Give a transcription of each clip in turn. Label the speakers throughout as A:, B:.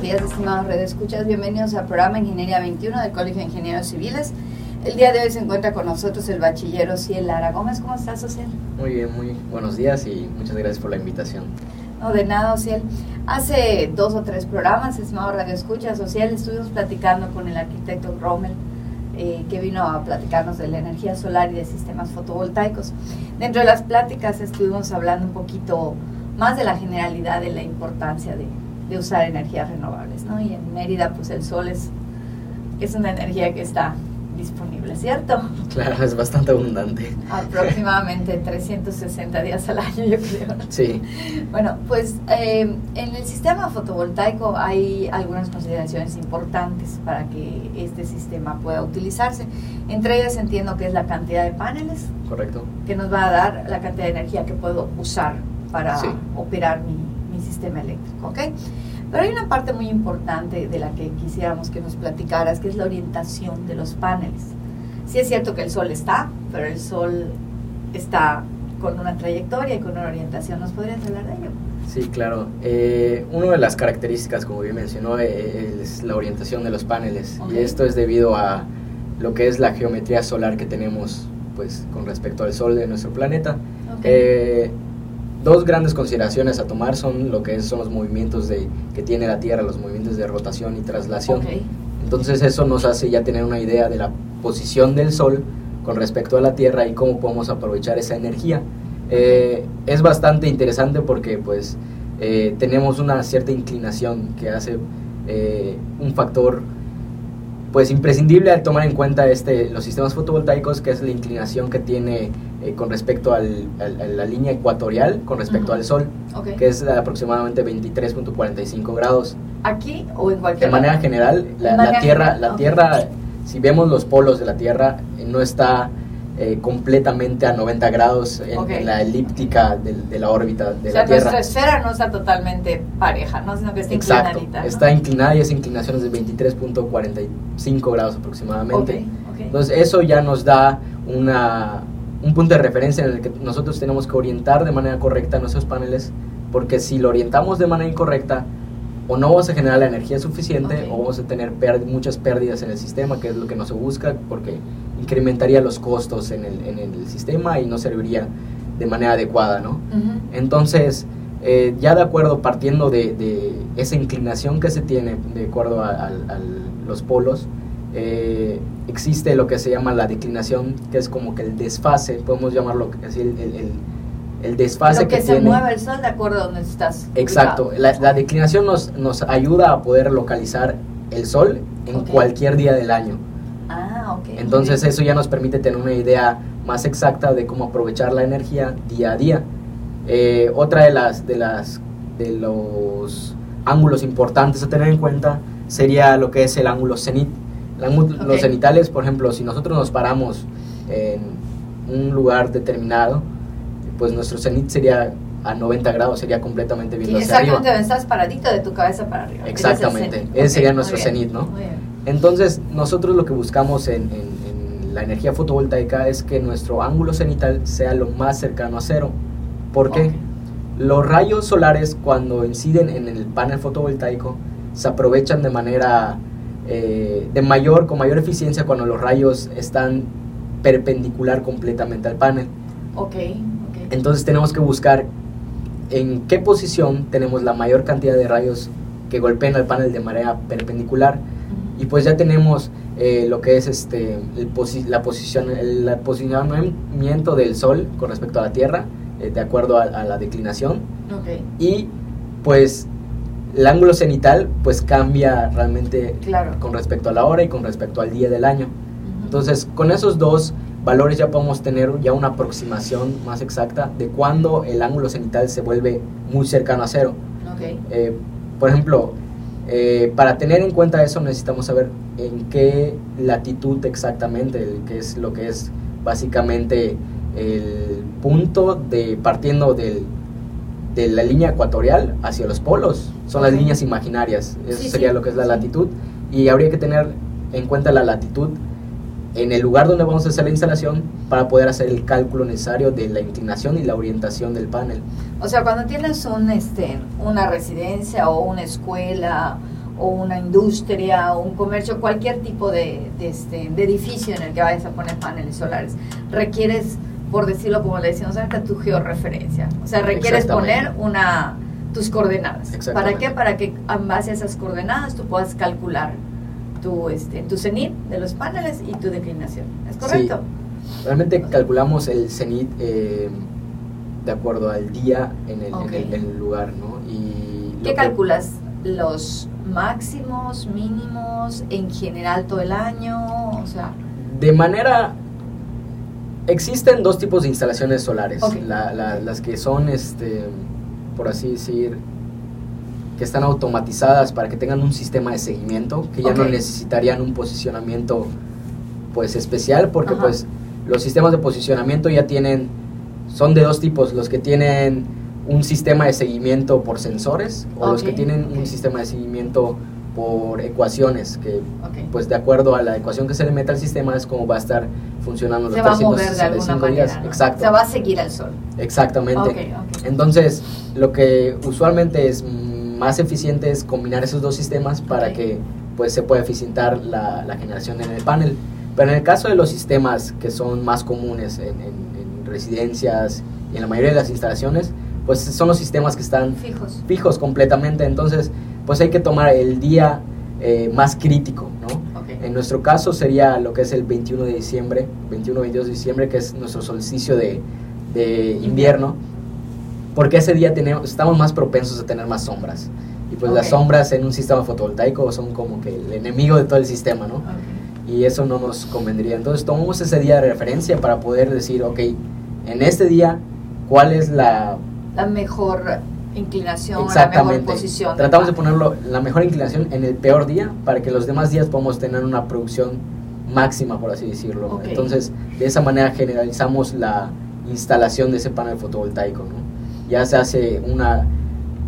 A: buenos días, estimados redes escuchas. Bienvenidos al programa Ingeniería 21 del Colegio de Ingenieros Civiles. El día de hoy se encuentra con nosotros el bachillero Ciel Lara Gómez. ¿Cómo estás, Ociel?
B: Muy bien, muy buenos días y muchas gracias por la invitación.
A: No, de nada, Ociel. Hace dos o tres programas, estimados Radio Escuchas, Ociel, estuvimos platicando con el arquitecto Rommel, eh, que vino a platicarnos de la energía solar y de sistemas fotovoltaicos. Dentro de las pláticas estuvimos hablando un poquito más de la generalidad de la importancia de, de usar energías renovables, ¿no? Y en Mérida, pues el sol es, es una energía que está disponible, ¿cierto?
B: Claro, es bastante abundante.
A: Aproximadamente 360 días al año, yo creo.
B: Sí.
A: Bueno, pues eh, en el sistema fotovoltaico hay algunas consideraciones importantes para que este sistema pueda utilizarse. Entre ellas entiendo que es la cantidad de paneles.
B: Correcto.
A: Que nos va a dar la cantidad de energía que puedo usar para
B: Sí.
A: operar mi, mi sistema eléctrico, ¿ok? Pero hay una parte muy importante de la que quisiéramos que nos platicaras, que es la orientación de los paneles. Sí es cierto que el sol está, pero el sol está con una trayectoria y con una orientación. ¿Nos podrías hablar de ello?
B: Sí, claro. Eh, una de las características, como bien mencionó, eh, es la orientación de los paneles.
A: Ok.
B: Y esto es debido a lo que es la geometría solar que tenemos pues, con respecto al Sol de nuestro planeta.
A: Ok.
B: Eh, dos grandes consideraciones a tomar son lo que son los movimientos de, que tiene la Tierra, los movimientos de rotación y traslación. Entonces eso nos hace ya tener una idea de la posición del Sol con respecto a la Tierra y cómo podemos aprovechar esa energía. Eh, es bastante interesante porque pues eh, tenemos una cierta inclinación que hace eh, un factor pues imprescindible al tomar en cuenta este, los sistemas fotovoltaicos, que es la inclinación que tiene eh, con respecto al- al- a la línea ecuatorial, con respecto al Sol,
A: Ok.
B: que es aproximadamente 23.45 grados.
A: ¿Aquí o en cualquier
B: De manera
A: lado?
B: general, la,
A: De
B: la
A: manera
B: Tierra,
A: general,
B: la. Tierra, si vemos los polos de la Tierra, eh, no está eh, completamente a 90 grados en, la elíptica del- de, la órbita de
A: o sea,
B: la Tierra.
A: nuestra esfera no está totalmente pareja, ¿no? Sino que está
B: Exacto,
A: inclinadita. ¿no?
B: está inclinada y esa inclinación es de 23.45 grados aproximadamente.
A: Ok, ok.
B: Entonces eso ya nos da una, un punto de referencia en el que nosotros tenemos que orientar de manera correcta nuestros paneles, porque si lo orientamos de manera incorrecta, o no vamos a generar la energía suficiente, o vamos a tener muchas pérdidas en el sistema, que es lo que no se busca, porque incrementaría los costos en el, en el sistema y no serviría de manera adecuada, ¿no? Entonces, eh, ya de acuerdo, partiendo de, de esa inclinación que se tiene, de acuerdo a, a- a los polos, eh, existe lo que se llama la declinación, que es como que el desfase, podemos llamarlo así, el, el, el- el desfase
A: Lo que,
B: que,
A: se
B: tiene.
A: mueve el sol de acuerdo a donde estás.
B: Exacto, la, la declinación nos, nos ayuda a poder localizar el sol en cualquier día del año.
A: Ah, ok.
B: Entonces eso ya nos permite tener una idea más exacta de cómo aprovechar la energía día a día. Eh, otra de las de las de los ángulos importantes a tener en cuenta sería lo que es el ángulo cenit. El ángulo-
A: Ok.
B: Los cenitales, por ejemplo, si nosotros nos paramos en un lugar determinado, pues nuestro cenit sería a 90 grados, sería completamente
A: Sí,
B: viendo hacia arriba.
A: exactamente, estás paradito de tu cabeza para arriba.
B: Exactamente, ese sería nuestro cenit, ¿no?
A: muy bien.
B: Entonces, nosotros lo que buscamos en, en- en la energía fotovoltaica es que nuestro ángulo cenital sea lo más cercano a cero. ¿Por qué? Los rayos solares, cuando inciden en el panel fotovoltaico, se aprovechan de manera eh, de mayor, con mayor eficiencia cuando los rayos están perpendicular completamente al panel.
A: Ok, ok.
B: Entonces tenemos que buscar en qué posición tenemos la mayor cantidad de rayos que golpeen al panel de manera perpendicular. Y pues ya tenemos eh, lo que es este el posi- la posición el, posicionamiento del sol con respecto a la tierra eh, de acuerdo a, a la declinación. Y pues el ángulo cenital pues cambia realmente
A: claro.
B: con respecto a la hora y con respecto al día del año. Entonces con esos dos valores ya podemos tener ya una aproximación más exacta de cuándo el ángulo cenital se vuelve muy cercano a cero.
A: Ok,
B: eh, por ejemplo, eh, para tener en cuenta eso necesitamos saber en qué latitud exactamente, que es lo que es básicamente el punto de partiendo del, de la línea ecuatorial hacia los polos. Son las líneas imaginarias, eso
A: Sí,
B: sería
A: sí,
B: lo que es la latitud. Y habría que tener en cuenta la latitud en el lugar donde vamos a hacer la instalación para poder hacer el cálculo necesario de la inclinación y la orientación del panel.
A: O sea, cuando tienes un, este, una residencia o una escuela o una industria o un comercio, cualquier tipo de, este, de edificio en el que vayas a poner paneles solares, requieres, por decirlo como le decimos ahorita, tu georreferencia. O sea, requieres poner una tus coordenadas. ¿Para qué? Para que en base a esas coordenadas tú puedas calcular tu, este, tu cenit de los paneles y tu declinación. ¿Es correcto?
B: Realmente calculamos el cenit eh, de acuerdo al día en el, en el, lugar, ¿no?
A: Y ¿Qué calculas? ¿Los máximos, mínimos, en general todo el año? O sea...
B: De manera... Existen dos tipos de instalaciones solares. las que son, este, por así decir, que están automatizadas para que tengan un sistema de seguimiento, que ya no necesitarían un posicionamiento pues especial, porque pues los sistemas de posicionamiento ya tienen, son de dos tipos, los que tienen un sistema de seguimiento por sensores o los que tienen un sistema de seguimiento por ecuaciones, que pues de acuerdo a la ecuación que se le mete al sistema es como va a estar funcionando
A: los se va a mover de alguna días.
B: Exacto.
A: Se va a seguir al sol.
B: Exactamente. Entonces, lo que usualmente es más eficiente es combinar esos dos sistemas para que pues se pueda eficientar la, la, generación en el panel. Pero en el caso de los sistemas que son más comunes en, en, residencias y en la mayoría de las instalaciones, pues son los sistemas que están
A: fijos,
B: fijos completamente. Entonces, pues hay que tomar el día eh, más crítico, ¿no? En nuestro caso sería lo que es el 21 de diciembre, 21-22 de diciembre, que es nuestro solsticio de, de invierno porque ese día tenemos, estamos más propensos a tener más sombras. Y pues las sombras en un sistema fotovoltaico son como que el enemigo de todo el sistema, ¿no? Y eso no nos convendría. Entonces tomamos ese día de referencia para poder decir, ok, en este día, ¿cuál es la...
A: La mejor inclinación, la mejor posición.
B: Tratamos de ponerlo la mejor inclinación en el peor día para que los demás días podamos tener una producción máxima, por así decirlo. Entonces, de esa manera generalizamos la instalación de ese panel fotovoltaico, ¿no? Ya se hace una,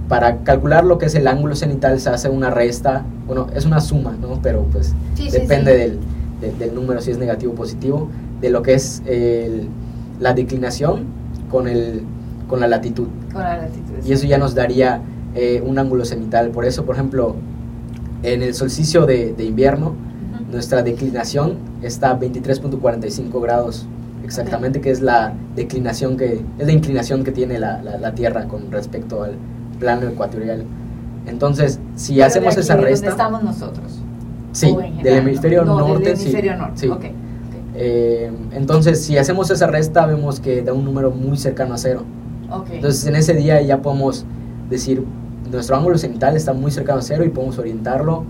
B: para calcular lo que es el ángulo cenital se hace una resta, bueno, es una suma, ¿no? Pero pues depende Del, del, número, si es negativo o positivo, de lo que es el, la declinación con, el, con la latitud.
A: Con la latitud.
B: Y eso ya nos daría eh, un ángulo cenital. Por eso, por ejemplo, en el solsticio de, de invierno, nuestra declinación está a 23.45 grados exactamente, que es la declinación que, es la inclinación que tiene la, la, Tierra con respecto al plano ecuatorial. Entonces, si hacemos esa resta...
A: estamos nosotros?
B: Sí, del hemisferio norte.
A: Del hemisferio norte, sí.
B: Eh, entonces, si hacemos esa resta, vemos que da un número muy cercano a cero. Entonces, en ese día ya podemos decir, nuestro ángulo cenital está muy cercano a cero y podemos orientarlo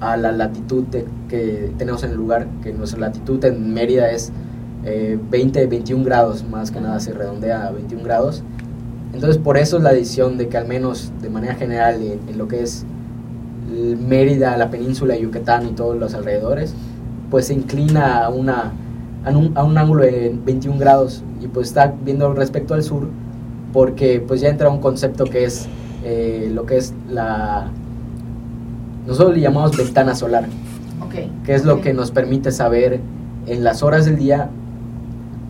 B: a la latitud que tenemos en el lugar, que nuestra latitud en Mérida es 20, eh, 21 grados, más que nada se redondea a 21 grados. Entonces por eso es la decisión de que al menos de manera general en, lo que es Mérida, la península de Yucatán y todos los alrededores, pues se inclina a, una, a, un, a un ángulo de 21 grados. Y pues está viendo respecto al sur porque pues ya entra un concepto que es eh, lo que es la... Nosotros le llamamos ventana solar, que es lo que nos permite saber en las horas del día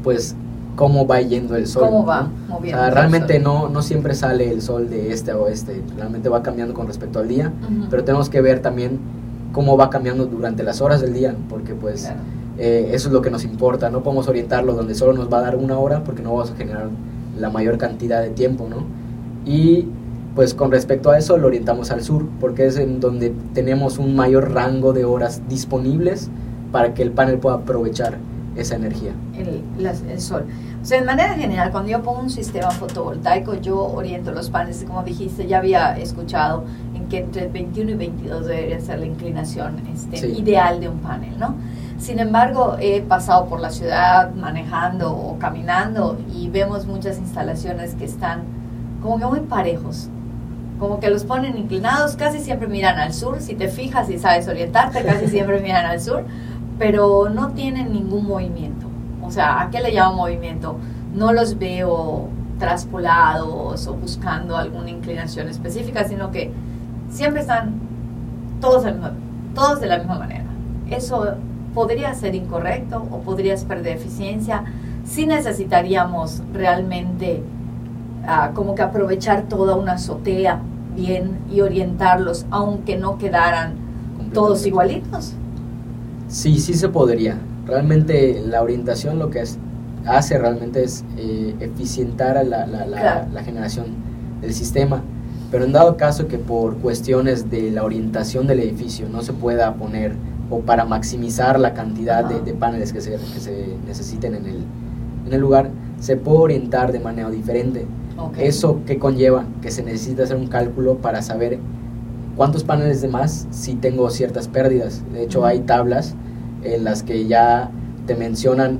B: pues cómo va yendo el sol.
A: ¿Cómo va
B: realmente no, no siempre sale el sol de este a oeste, realmente va cambiando con respecto al día, pero tenemos que ver también cómo va cambiando durante las horas del día, porque pues eh, eso es lo que nos importa, no podemos orientarlo donde solo nos va a dar una hora porque no vamos a generar la mayor cantidad de tiempo, ¿no? Y pues con respecto a eso lo orientamos al sur, porque es en donde tenemos un mayor rango de horas disponibles para que el panel pueda aprovechar esa energía?
A: El, el, sol. O sea, en manera general, cuando yo pongo un sistema fotovoltaico, yo oriento los paneles, como dijiste, ya había escuchado en que entre 21 y 22 debería ser la inclinación este, ideal de un panel, ¿no? Sin embargo, he pasado por la ciudad manejando o caminando y vemos muchas instalaciones que están como que muy parejos, como que los ponen inclinados, casi siempre miran al sur, si te fijas y sabes orientarte, casi siempre miran al sur, pero no tienen ningún movimiento. O sea, ¿a qué le llamo movimiento? No los veo traspolados o buscando alguna inclinación específica, sino que siempre están todos, todos de la misma manera. Eso podría ser incorrecto o podrías perder eficiencia si necesitaríamos realmente ah, como que aprovechar toda una azotea bien y orientarlos, aunque no quedaran todos igualitos.
B: Sí, sí se podría. Realmente la orientación lo que hace realmente es eh, eficientar la, la, generación del sistema. Pero en dado caso que por cuestiones de la orientación del edificio no se pueda poner o para maximizar la cantidad de, paneles que se, que se necesiten en el, en el lugar, se puede orientar de manera diferente. Eso que conlleva que se necesita hacer un cálculo para saber cuántos paneles de más si tengo ciertas pérdidas. De hecho, hay tablas en las que ya te mencionan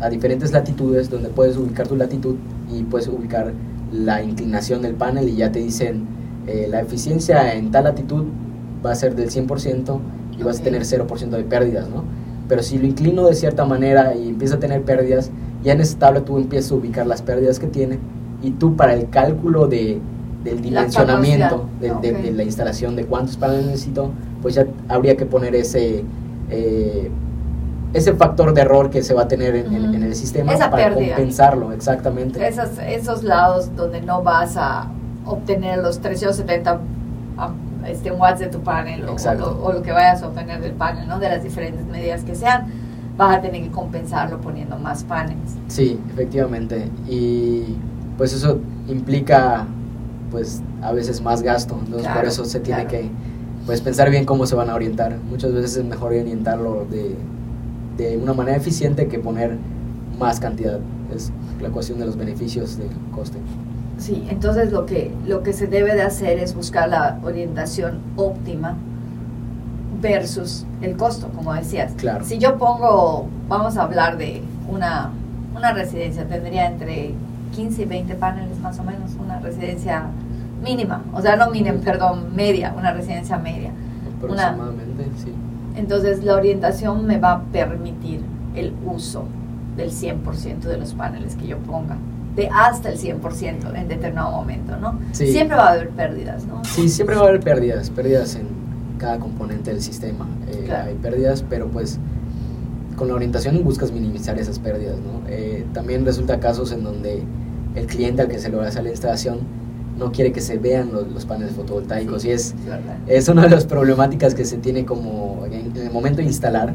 B: a, diferentes latitudes donde puedes ubicar tu latitud y puedes ubicar la inclinación del panel y ya te dicen eh, la eficiencia en tal latitud va a ser del 100% y vas a tener 0% de pérdidas, ¿no? Pero si lo inclino de cierta manera y empieza a tener pérdidas, ya en esa tabla tú empiezas a ubicar las pérdidas que tiene y tú para el cálculo de, del dimensionamiento de, la instalación de cuántos paneles necesito, pues ya habría que poner ese... Eh, ese factor de error que se va a tener en, el sistema para compensarlo, exactamente.
A: Esos, esos lados donde no vas a obtener los 370 este, watts de tu panel o, o, lo que vayas a obtener del panel, ¿no? de las diferentes medidas que sean vas a tener que compensarlo poniendo más paneles.
B: Sí, efectivamente. Y pues eso implica pues a veces más gasto. Entonces por eso se tiene que pues pensar bien cómo se van a orientar. Muchas veces es mejor orientarlo de, de una manera eficiente que poner más cantidad. Es la ecuación de los beneficios del coste.
A: Sí, entonces lo que, lo que se debe de hacer es buscar la orientación óptima versus el costo, como decías.
B: Claro.
A: Si yo pongo, vamos a hablar de una, una residencia, tendría entre 15 y 20 paneles más o menos, una residencia mínima, o sea, no mínima, perdón, media, una residencia media.
B: Aproximadamente, sí.
A: Entonces la orientación me va a permitir el uso del 100% de los paneles que yo ponga de hasta el 100% en determinado momento, ¿no? Siempre va a haber pérdidas, ¿no?
B: Sí, siempre va a haber pérdidas, pérdidas en cada componente del sistema. Eh, hay pérdidas, pero pues con la orientación buscas minimizar esas pérdidas. ¿no? Eh, también resulta casos en donde el cliente al que se a hacer la instalación no quiere que se vean los, paneles fotovoltaicos y es, es una de las problemáticas que se tiene como en, el momento de instalar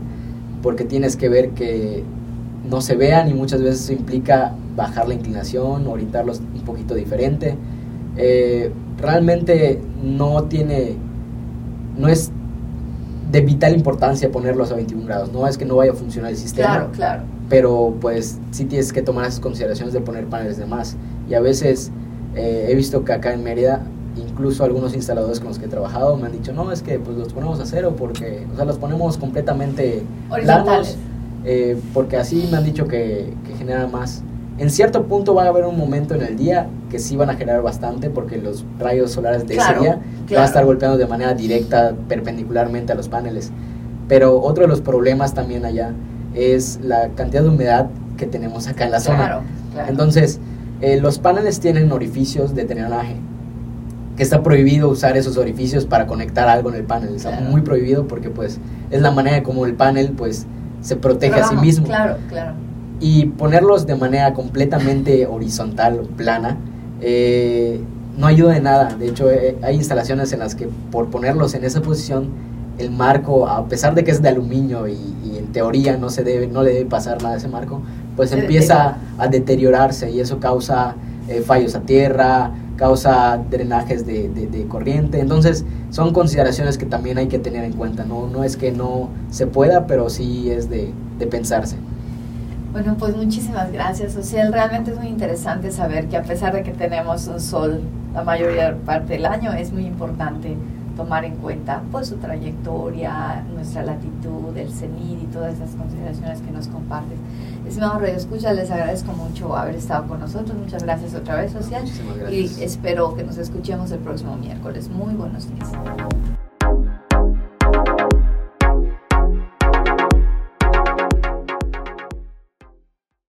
B: porque tienes que ver que no se vean y muchas veces eso implica bajar la inclinación, orientarlos un poquito diferente. Eh, realmente no tiene no es de vital importancia ponerlos a 21 grados, no es que no vaya a funcionar el sistema.
A: Claro, claro.
B: Pero pues sí tienes que tomar esas consideraciones de poner paneles de más. Y a veces eh, he visto que acá en Mérida, incluso algunos instaladores con los que he trabajado me han dicho, no, es que pues los ponemos a cero porque, o sea, los ponemos completamente planos. Eh, porque así me han dicho que, que genera más en cierto punto va a haber un momento en el día que sí van a generar bastante porque los rayos solares de ese día van a estar golpeando de manera directa perpendicularmente a los paneles. Pero otro de los problemas también allá es la cantidad de humedad que tenemos acá en la zona. Entonces, eh, los paneles tienen orificios de drenaje, que está prohibido usar esos orificios para conectar algo en el panel. Está muy prohibido porque pues es la manera como el panel pues se protege a sí mismo.
A: Claro, claro
B: y ponerlos de manera completamente horizontal plana eh, no ayuda de nada. De hecho, eh, hay instalaciones en las que por ponerlos en esa posición, el marco, a pesar de que es de aluminio y, en teoría no, se debe, no le debe pasar nada a ese marco, pues empieza a deteriorarse y eso causa eh, fallos a tierra, causa drenajes de, de, corriente. Entonces, son consideraciones que también hay que tener en cuenta. No, no es que no se pueda, pero sí es de, de pensarse.
A: Bueno, pues muchísimas gracias, Social. Realmente es muy interesante saber que a pesar de que tenemos un sol la mayoría parte del año, es muy importante tomar en cuenta pues su trayectoria, nuestra latitud, el cenit y todas esas consideraciones que nos comparten. Estimado Radio Escucha, les agradezco mucho haber estado con nosotros. Muchas gracias otra vez, Social. Y espero que nos escuchemos el próximo miércoles. Muy buenos días.